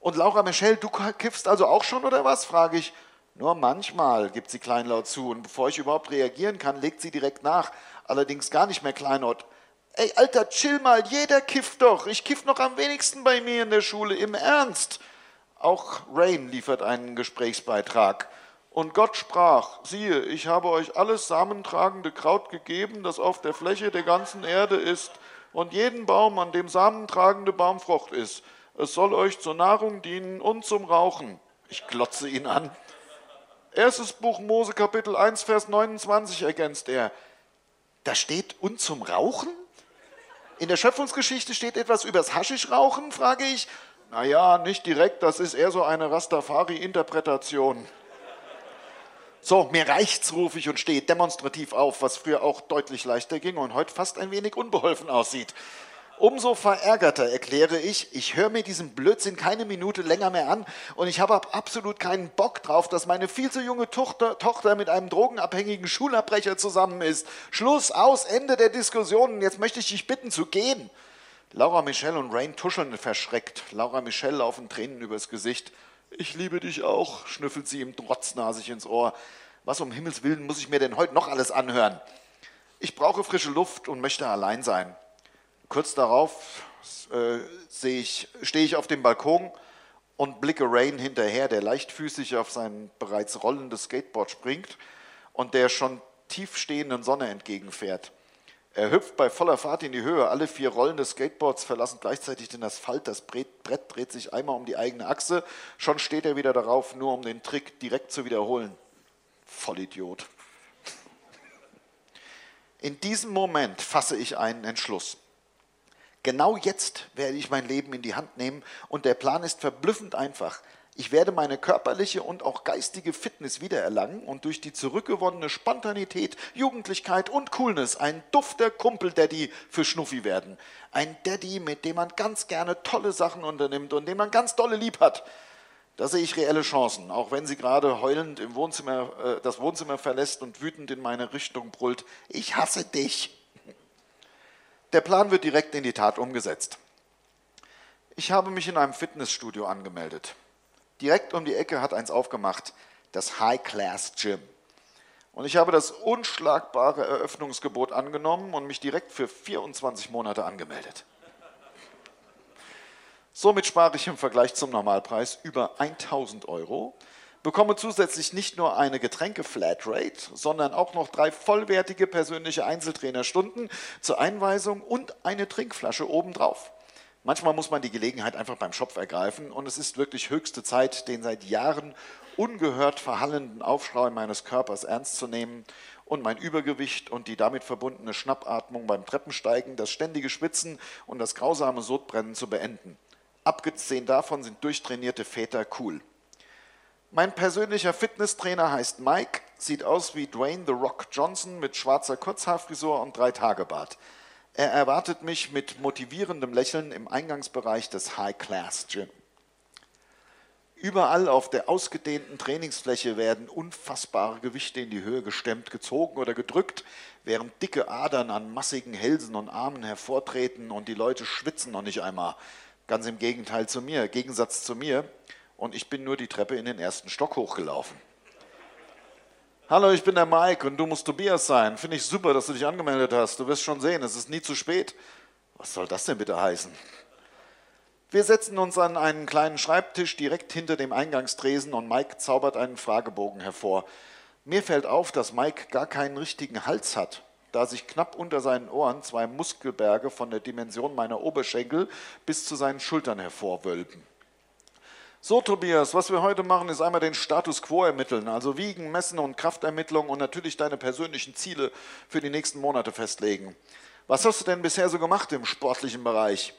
Und Laura Michelle, du kiffst also auch schon oder was? frage ich. Nur manchmal, gibt sie kleinlaut zu und bevor ich überhaupt reagieren kann, legt sie direkt nach. Allerdings gar nicht mehr kleinlaut. Ey, Alter, chill mal, jeder kifft doch. Ich kiff noch am wenigsten bei mir in der Schule, im Ernst. Auch Rain liefert einen Gesprächsbeitrag. Und Gott sprach, siehe, ich habe euch alles samentragende Kraut gegeben, das auf der Fläche der ganzen Erde ist, und jeden Baum, an dem samentragende Baumfrucht ist. Es soll euch zur Nahrung dienen und zum Rauchen. Ich glotze ihn an. Erstes Buch Mose Kapitel 1, Vers 29 ergänzt er. Da steht und zum Rauchen? In der Schöpfungsgeschichte steht etwas übers Haschischrauchen, frage ich. Naja, nicht direkt, das ist eher so eine Rastafari-Interpretation. So, mir reicht's, rufe ich und stehe demonstrativ auf, was früher auch deutlich leichter ging und heute fast ein wenig unbeholfen aussieht. Umso verärgerter erkläre ich, ich höre mir diesen Blödsinn keine Minute länger mehr an und ich habe absolut keinen Bock drauf, dass meine viel zu junge Tochter, Tochter mit einem drogenabhängigen Schulabbrecher zusammen ist. Schluss, aus, Ende der Diskussion. Jetzt möchte ich dich bitten zu gehen. Laura Michelle und Rain tuscheln verschreckt. Laura Michelle laufen Tränen übers Gesicht. Ich liebe dich auch, schnüffelt sie ihm trotznasig ins Ohr. Was um Himmels Willen muss ich mir denn heute noch alles anhören? Ich brauche frische Luft und möchte allein sein. Kurz darauf äh, ich, stehe ich auf dem Balkon und blicke Rain hinterher, der leichtfüßig auf sein bereits rollendes Skateboard springt und der schon tiefstehenden Sonne entgegenfährt. Er hüpft bei voller Fahrt in die Höhe. Alle vier Rollen des Skateboards verlassen gleichzeitig den Asphalt. Das Brett dreht sich einmal um die eigene Achse. Schon steht er wieder darauf, nur um den Trick direkt zu wiederholen. Vollidiot. In diesem Moment fasse ich einen Entschluss. Genau jetzt werde ich mein Leben in die Hand nehmen und der Plan ist verblüffend einfach. Ich werde meine körperliche und auch geistige Fitness wiedererlangen und durch die zurückgewonnene Spontanität, Jugendlichkeit und Coolness ein dufter Kumpel-Daddy für Schnuffi werden. Ein Daddy, mit dem man ganz gerne tolle Sachen unternimmt und den man ganz dolle lieb hat. Da sehe ich reelle Chancen, auch wenn sie gerade heulend im Wohnzimmer, äh, das Wohnzimmer verlässt und wütend in meine Richtung brüllt. Ich hasse dich. Der Plan wird direkt in die Tat umgesetzt. Ich habe mich in einem Fitnessstudio angemeldet. Direkt um die Ecke hat eins aufgemacht. das High Class Gym. Und ich habe das unschlagbare Eröffnungsgebot angenommen und mich direkt für 24 Monate angemeldet. Somit spare ich im Vergleich zum Normalpreis über 1000 Euro, bekomme zusätzlich nicht nur eine Getränke-Flatrate, sondern auch noch drei vollwertige persönliche Einzeltrainerstunden zur Einweisung und eine Trinkflasche obendrauf. Manchmal muss man die Gelegenheit einfach beim Schopf ergreifen und es ist wirklich höchste Zeit, den seit Jahren ungehört verhallenden Aufschrei meines Körpers ernst zu nehmen und mein Übergewicht und die damit verbundene Schnappatmung beim Treppensteigen, das ständige Schwitzen und das grausame Sodbrennen zu beenden. Abgesehen davon sind durchtrainierte Väter cool. Mein persönlicher Fitnesstrainer heißt Mike, sieht aus wie Dwayne The Rock Johnson mit schwarzer Kurzhaarfrisur und drei Tagebart. Er erwartet mich mit motivierendem Lächeln im Eingangsbereich des High Class Gym. Überall auf der ausgedehnten Trainingsfläche werden unfassbare Gewichte in die Höhe gestemmt, gezogen oder gedrückt, während dicke Adern an massigen Hälsen und Armen hervortreten und die Leute schwitzen noch nicht einmal. Ganz im Gegenteil zu mir, Gegensatz zu mir. Und ich bin nur die Treppe in den ersten Stock hochgelaufen. Hallo, ich bin der Mike und du musst Tobias sein. Finde ich super, dass du dich angemeldet hast. Du wirst schon sehen, es ist nie zu spät. Was soll das denn bitte heißen? Wir setzen uns an einen kleinen Schreibtisch direkt hinter dem Eingangstresen und Mike zaubert einen Fragebogen hervor. Mir fällt auf, dass Mike gar keinen richtigen Hals hat da sich knapp unter seinen Ohren zwei Muskelberge von der Dimension meiner Oberschenkel bis zu seinen Schultern hervorwölben. So, Tobias, was wir heute machen, ist einmal den Status quo ermitteln, also Wiegen, Messen und Kraftermittlung und natürlich deine persönlichen Ziele für die nächsten Monate festlegen. Was hast du denn bisher so gemacht im sportlichen Bereich?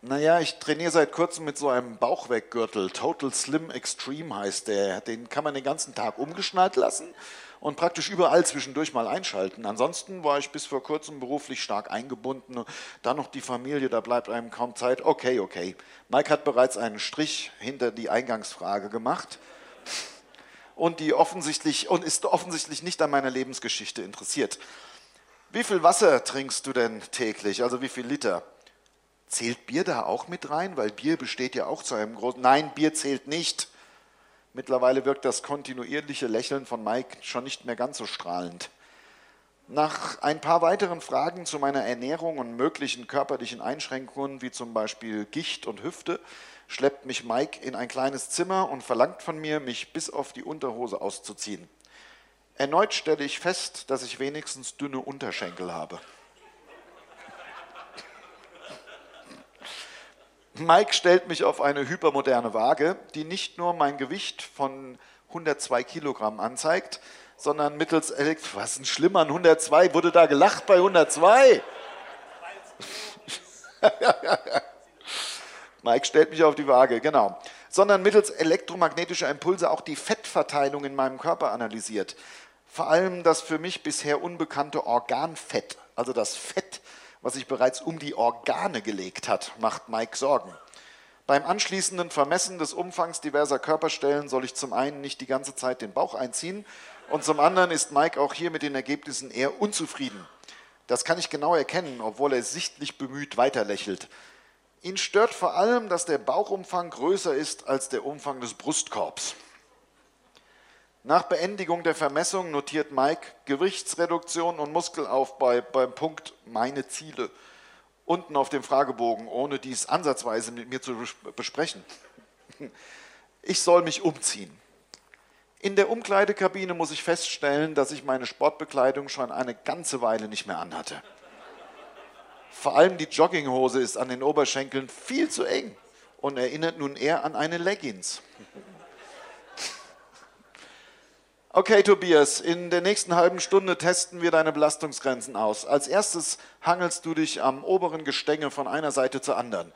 Naja, ich trainiere seit kurzem mit so einem Bauchweggürtel. Total Slim Extreme heißt der. Den kann man den ganzen Tag umgeschnallt lassen und praktisch überall zwischendurch mal einschalten. Ansonsten war ich bis vor kurzem beruflich stark eingebunden. Dann noch die Familie, da bleibt einem kaum Zeit. Okay, okay. Mike hat bereits einen Strich hinter die Eingangsfrage gemacht und, die offensichtlich, und ist offensichtlich nicht an meiner Lebensgeschichte interessiert. Wie viel Wasser trinkst du denn täglich? Also wie viel Liter? Zählt Bier da auch mit rein? Weil Bier besteht ja auch zu einem großen. Nein, Bier zählt nicht. Mittlerweile wirkt das kontinuierliche Lächeln von Mike schon nicht mehr ganz so strahlend. Nach ein paar weiteren Fragen zu meiner Ernährung und möglichen körperlichen Einschränkungen, wie zum Beispiel Gicht und Hüfte, schleppt mich Mike in ein kleines Zimmer und verlangt von mir, mich bis auf die Unterhose auszuziehen. Erneut stelle ich fest, dass ich wenigstens dünne Unterschenkel habe. Mike stellt mich auf eine hypermoderne Waage, die nicht nur mein Gewicht von 102 Kilogramm anzeigt, sondern mittels Elektro... Was ist denn schlimm an 102? Wurde da gelacht bei 102? Mike stellt mich auf die Waage, genau. Sondern mittels elektromagnetischer Impulse auch die Fettverteilung in meinem Körper analysiert. Vor allem das für mich bisher unbekannte Organfett, also das Fett, was sich bereits um die Organe gelegt hat, macht Mike Sorgen. Beim anschließenden Vermessen des Umfangs diverser Körperstellen soll ich zum einen nicht die ganze Zeit den Bauch einziehen und zum anderen ist Mike auch hier mit den Ergebnissen eher unzufrieden. Das kann ich genau erkennen, obwohl er sichtlich bemüht weiterlächelt. Ihn stört vor allem, dass der Bauchumfang größer ist als der Umfang des Brustkorbs. Nach Beendigung der Vermessung notiert Mike Gewichtsreduktion und Muskelaufbau beim Punkt Meine Ziele unten auf dem Fragebogen, ohne dies ansatzweise mit mir zu besprechen. Ich soll mich umziehen. In der Umkleidekabine muss ich feststellen, dass ich meine Sportbekleidung schon eine ganze Weile nicht mehr anhatte. Vor allem die Jogginghose ist an den Oberschenkeln viel zu eng und erinnert nun eher an eine Leggings. Okay, Tobias, in der nächsten halben Stunde testen wir deine Belastungsgrenzen aus. Als erstes hangelst du dich am oberen Gestänge von einer Seite zur anderen.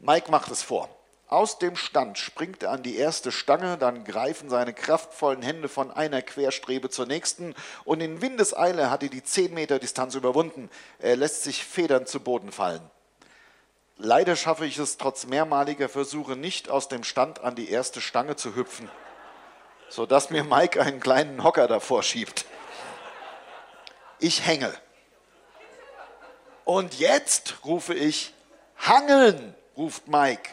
Mike macht es vor. Aus dem Stand springt er an die erste Stange, dann greifen seine kraftvollen Hände von einer Querstrebe zur nächsten und in Windeseile hat er die 10 Meter Distanz überwunden. Er lässt sich federnd zu Boden fallen. Leider schaffe ich es trotz mehrmaliger Versuche nicht, aus dem Stand an die erste Stange zu hüpfen sodass mir Mike einen kleinen Hocker davor schiebt. Ich hänge. Und jetzt rufe ich, Hangeln, ruft Mike.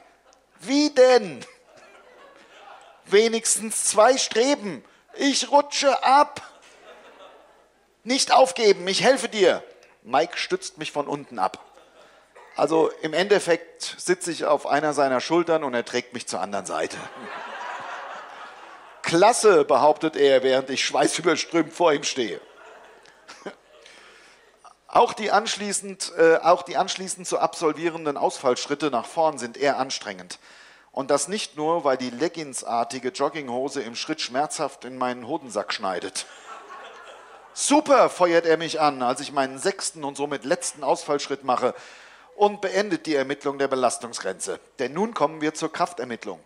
Wie denn? Wenigstens zwei Streben. Ich rutsche ab. Nicht aufgeben, ich helfe dir. Mike stützt mich von unten ab. Also im Endeffekt sitze ich auf einer seiner Schultern und er trägt mich zur anderen Seite. Klasse, behauptet er, während ich schweißüberströmt vor ihm stehe. Auch die, anschließend, äh, auch die anschließend zu absolvierenden Ausfallschritte nach vorn sind eher anstrengend. Und das nicht nur, weil die Leggingsartige Jogginghose im Schritt schmerzhaft in meinen Hodensack schneidet. Super, feuert er mich an, als ich meinen sechsten und somit letzten Ausfallschritt mache und beendet die Ermittlung der Belastungsgrenze. Denn nun kommen wir zur Kraftermittlung.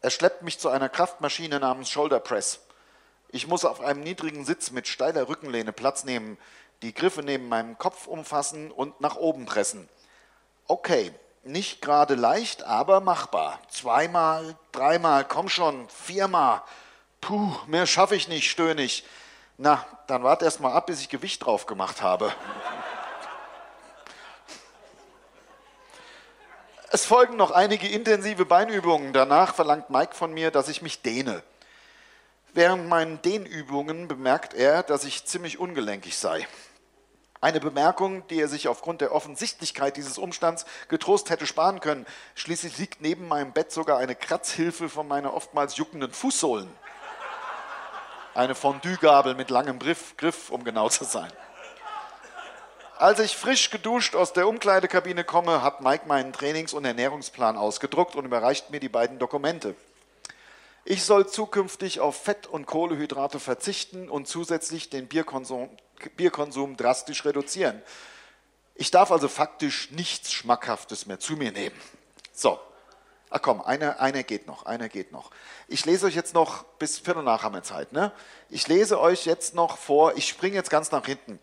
Er schleppt mich zu einer Kraftmaschine namens Shoulder Press. Ich muss auf einem niedrigen Sitz mit steiler Rückenlehne Platz nehmen, die Griffe neben meinem Kopf umfassen und nach oben pressen. Okay, nicht gerade leicht, aber machbar. Zweimal, dreimal, komm schon, viermal. Puh, mehr schaffe ich nicht, stöhne ich. Na, dann wart erst mal ab, bis ich Gewicht drauf gemacht habe. Es folgen noch einige intensive Beinübungen. Danach verlangt Mike von mir, dass ich mich dehne. Während meinen Dehnübungen bemerkt er, dass ich ziemlich ungelenkig sei. Eine Bemerkung, die er sich aufgrund der Offensichtlichkeit dieses Umstands getrost hätte sparen können. Schließlich liegt neben meinem Bett sogar eine Kratzhilfe von meiner oftmals juckenden Fußsohlen. Eine Fondue-Gabel mit langem Griff, Griff, um genau zu sein. Als ich frisch geduscht aus der Umkleidekabine komme, hat Mike meinen Trainings- und Ernährungsplan ausgedruckt und überreicht mir die beiden Dokumente. Ich soll zukünftig auf Fett- und Kohlehydrate verzichten und zusätzlich den Bierkonsum, Bierkonsum drastisch reduzieren. Ich darf also faktisch nichts Schmackhaftes mehr zu mir nehmen. So, ach komm, einer eine geht noch, einer geht noch. Ich lese euch jetzt noch, bis Viertel nach haben wir Zeit, ne? Ich lese euch jetzt noch vor, ich springe jetzt ganz nach hinten.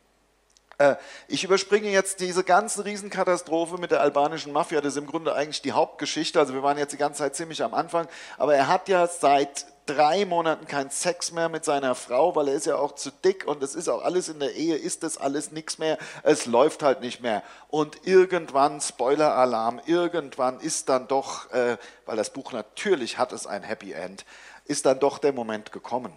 Äh, ich überspringe jetzt diese ganze Riesenkatastrophe mit der albanischen Mafia. Das ist im Grunde eigentlich die Hauptgeschichte. Also wir waren jetzt die ganze Zeit ziemlich am Anfang. Aber er hat ja seit drei Monaten keinen Sex mehr mit seiner Frau, weil er ist ja auch zu dick und es ist auch alles in der Ehe, ist das alles nichts mehr. Es läuft halt nicht mehr. Und irgendwann, Spoiler-Alarm, irgendwann ist dann doch, äh, weil das Buch natürlich hat es ein Happy End, ist dann doch der Moment gekommen.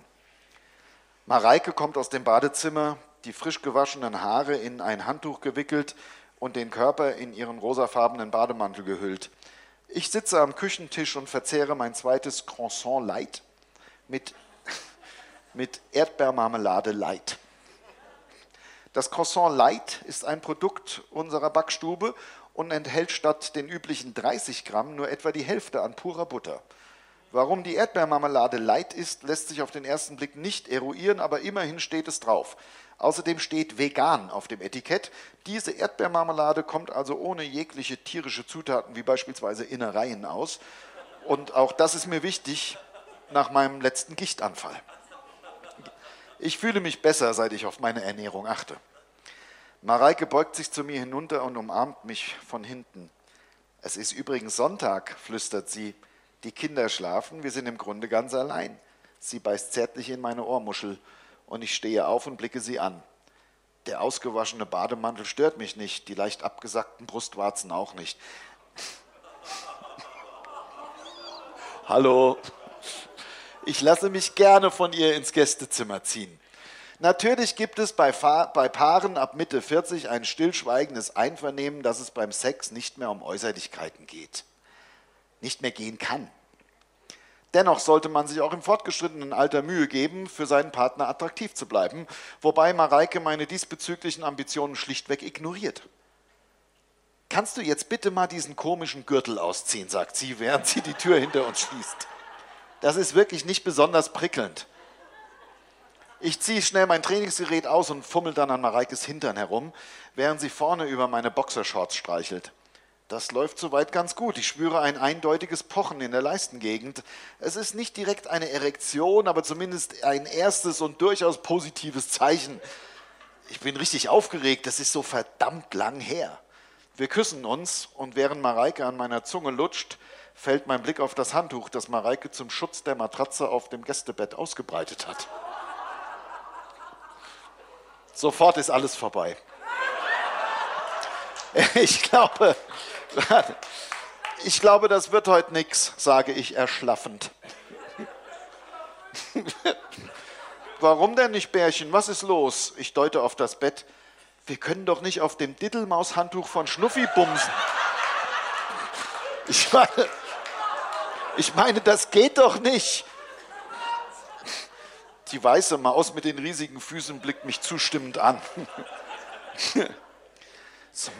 Mareike kommt aus dem Badezimmer, die frisch gewaschenen Haare in ein Handtuch gewickelt und den Körper in ihren rosafarbenen Bademantel gehüllt. Ich sitze am Küchentisch und verzehre mein zweites Croissant Light mit, mit Erdbeermarmelade Light. Das Croissant Light ist ein Produkt unserer Backstube und enthält statt den üblichen 30 Gramm nur etwa die Hälfte an purer Butter. Warum die Erdbeermarmelade Light ist, lässt sich auf den ersten Blick nicht eruieren, aber immerhin steht es drauf. Außerdem steht vegan auf dem Etikett. Diese Erdbeermarmelade kommt also ohne jegliche tierische Zutaten wie beispielsweise Innereien aus. Und auch das ist mir wichtig nach meinem letzten Gichtanfall. Ich fühle mich besser, seit ich auf meine Ernährung achte. Mareike beugt sich zu mir hinunter und umarmt mich von hinten. Es ist übrigens Sonntag, flüstert sie. Die Kinder schlafen, wir sind im Grunde ganz allein. Sie beißt zärtlich in meine Ohrmuschel und ich stehe auf und blicke sie an. Der ausgewaschene Bademantel stört mich nicht, die leicht abgesackten Brustwarzen auch nicht. Hallo. Ich lasse mich gerne von ihr ins Gästezimmer ziehen. Natürlich gibt es bei, bei, Paaren ab Mitte 40 ein stillschweigendes Einvernehmen, dass es beim Sex nicht mehr um Äußerlichkeiten geht. Nicht mehr gehen kann. Dennoch sollte man sich auch im fortgeschrittenen Alter Mühe geben, für seinen Partner attraktiv zu bleiben, wobei Mareike meine diesbezüglichen Ambitionen schlichtweg ignoriert. Kannst du jetzt bitte mal diesen komischen Gürtel ausziehen, sagt sie, während sie die Tür hinter uns schließt. Das ist wirklich nicht besonders prickelnd. Ich ziehe schnell mein Trainingsgerät aus und fummel dann an Mareikes Hintern herum, während sie vorne über meine Boxershorts streichelt. Das läuft soweit ganz gut. Ich spüre ein eindeutiges Pochen in der Leistengegend. Es ist nicht direkt eine Erektion, aber zumindest ein erstes und durchaus positives Zeichen. Ich bin richtig aufgeregt, das ist so verdammt lang her. Wir küssen uns und während Mareike an meiner Zunge lutscht, fällt mein Blick auf das Handtuch, das Mareike zum Schutz der Matratze auf dem Gästebett ausgebreitet hat. Sofort ist alles vorbei. Ich glaube, ich glaube, das wird heute nichts, sage ich erschlaffend. Warum denn nicht, Bärchen? Was ist los? Ich deute auf das Bett. Wir können doch nicht auf dem Diddelmaus-Handtuch von Schnuffi bumsen. Ich meine, ich meine, das geht doch nicht. Die weiße Maus mit den riesigen Füßen blickt mich zustimmend an.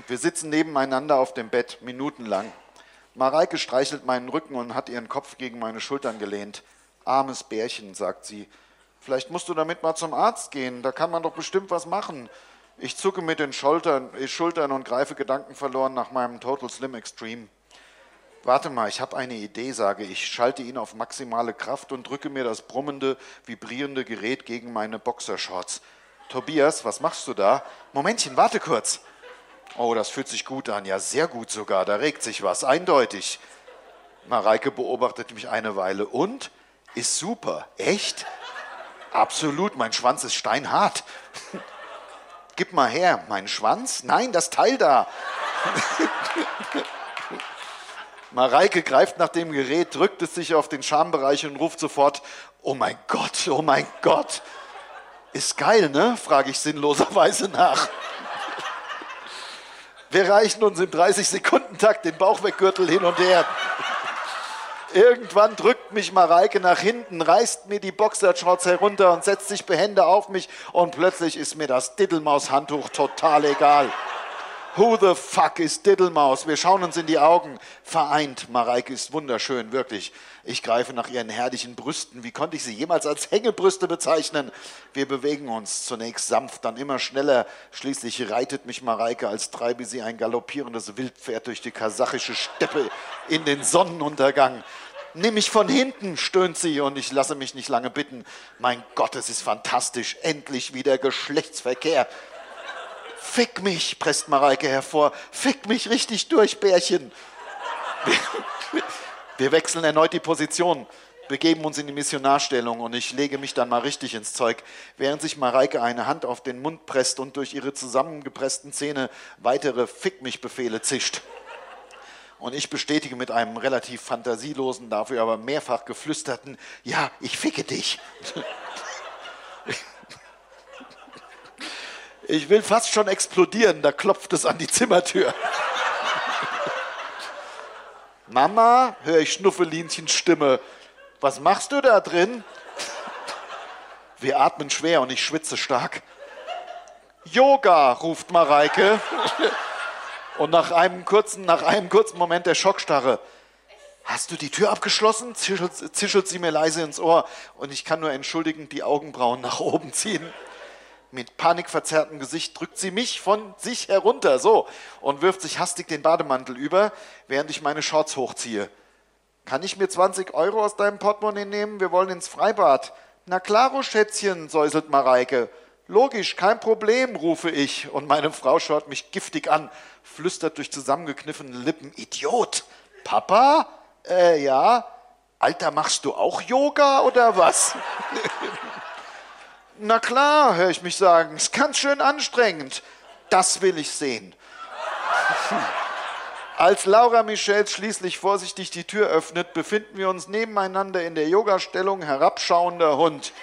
Wir sitzen nebeneinander auf dem Bett, minutenlang. Mareike streichelt meinen Rücken und hat ihren Kopf gegen meine Schultern gelehnt. Armes Bärchen, sagt sie. Vielleicht musst du damit mal zum Arzt gehen, da kann man doch bestimmt was machen. Ich zucke mit den Schultern, äh, Schultern und greife gedankenverloren nach meinem Total Slim Extreme. Warte mal, ich habe eine Idee, sage ich, schalte ihn auf maximale Kraft und drücke mir das brummende, vibrierende Gerät gegen meine Boxershorts. Tobias, was machst du da? Momentchen, warte kurz. Oh, das fühlt sich gut an, ja, sehr gut sogar, da regt sich was, eindeutig. Mareike beobachtet mich eine Weile und? Ist super, echt? Absolut, mein Schwanz ist steinhart. Gib mal her, mein Schwanz? Nein, das Teil da. Mareike greift nach dem Gerät, drückt es sich auf den Schambereich und ruft sofort: Oh mein Gott, oh mein Gott. Ist geil, ne? frage ich sinnloserweise nach. Wir reichen uns im 30-Sekunden-Takt den Bauchweggürtel hin und her. Irgendwann drückt mich Mareike nach hinten, reißt mir die Boxershorts herunter und setzt sich behende auf mich und plötzlich ist mir das Diddelmaus-Handtuch total egal. Who the fuck is Diddlemaus? Wir schauen uns in die Augen. Vereint. Mareike ist wunderschön, wirklich. Ich greife nach ihren herrlichen Brüsten. Wie konnte ich sie jemals als Hängebrüste bezeichnen? Wir bewegen uns zunächst sanft, dann immer schneller. Schließlich reitet mich Mareike, als treibe sie ein galoppierendes Wildpferd durch die kasachische Steppe in den Sonnenuntergang. Nimm mich von hinten, stöhnt sie und ich lasse mich nicht lange bitten. Mein Gott, es ist fantastisch. Endlich wieder Geschlechtsverkehr. Fick mich, presst Mareike hervor. Fick mich richtig durch, Bärchen. Wir, wechseln erneut die Position, begeben uns in die Missionarstellung und ich lege mich dann mal richtig ins Zeug, während sich Mareike eine Hand auf den Mund presst und durch ihre zusammengepressten Zähne weitere Fick mich Befehle zischt. Und ich bestätige mit einem relativ fantasielosen, dafür aber mehrfach geflüsterten, ja, ich ficke dich. Ich will fast schon explodieren, da klopft es an die Zimmertür. Mama, höre ich Schnuffelinchens Stimme. Was machst du da drin? Wir atmen schwer und ich schwitze stark. Yoga, ruft Mareike. Und nach einem kurzen, nach einem kurzen Moment der Schockstarre. Hast du die Tür abgeschlossen? Zischelt, zischelt sie mir leise ins Ohr und ich kann nur entschuldigend die Augenbrauen nach oben ziehen. Mit panikverzerrtem Gesicht drückt sie mich von sich herunter, so, und wirft sich hastig den Bademantel über, während ich meine Shorts hochziehe. Kann ich mir 20 Euro aus deinem Portemonnaie nehmen? Wir wollen ins Freibad. Na klaro, Schätzchen, säuselt Mareike. Logisch, kein Problem, rufe ich, und meine Frau schaut mich giftig an, flüstert durch zusammengekniffene Lippen. Idiot! Papa? Äh, ja. Alter, machst du auch Yoga oder was? Na klar, höre ich mich sagen, ist ganz schön anstrengend. Das will ich sehen. Als Laura Michels schließlich vorsichtig die Tür öffnet, befinden wir uns nebeneinander in der Yogastellung herabschauender Hund.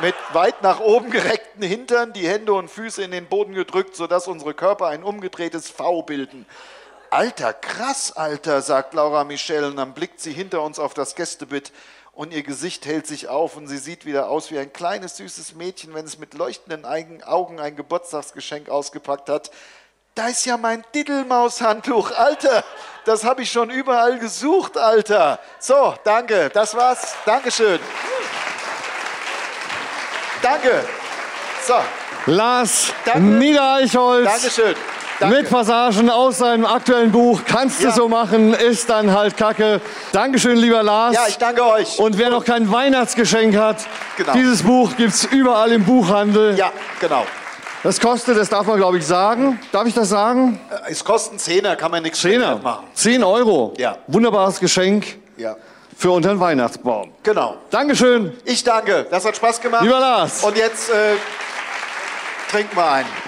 Mit weit nach oben gereckten Hintern, die Hände und Füße in den Boden gedrückt, sodass unsere Körper ein umgedrehtes V bilden. Alter, krass, Alter, sagt Laura Michel, und dann blickt sie hinter uns auf das Gästebett und ihr Gesicht hält sich auf und sie sieht wieder aus wie ein kleines süßes Mädchen, wenn es mit leuchtenden Augen ein Geburtstagsgeschenk ausgepackt hat. Da ist ja mein Diddelmaus-Handtuch, Alter. Das habe ich schon überall gesucht, Alter. So, danke. Das war's. Dankeschön. Danke. So. Lars danke. Niedereichholz. Dankeschön. Danke. mit Passagen aus seinem aktuellen Buch. Kannst ja. du so machen, ist dann halt Kacke. Dankeschön, lieber Lars. Ja, ich danke euch. Und wer noch kein Weihnachtsgeschenk hat, genau. dieses Buch gibt es überall im Buchhandel. Ja, genau. Das kostet, das darf man glaube ich sagen. Darf ich das sagen? Äh, es kostet 10 kann man nichts Zehner machen. 10 Euro. Ja. Wunderbares Geschenk. Ja. Für unter den Weihnachtsbaum. Genau. Dankeschön. Ich danke. Das hat Spaß gemacht. Lieber Lars. Und jetzt äh, trinken wir einen.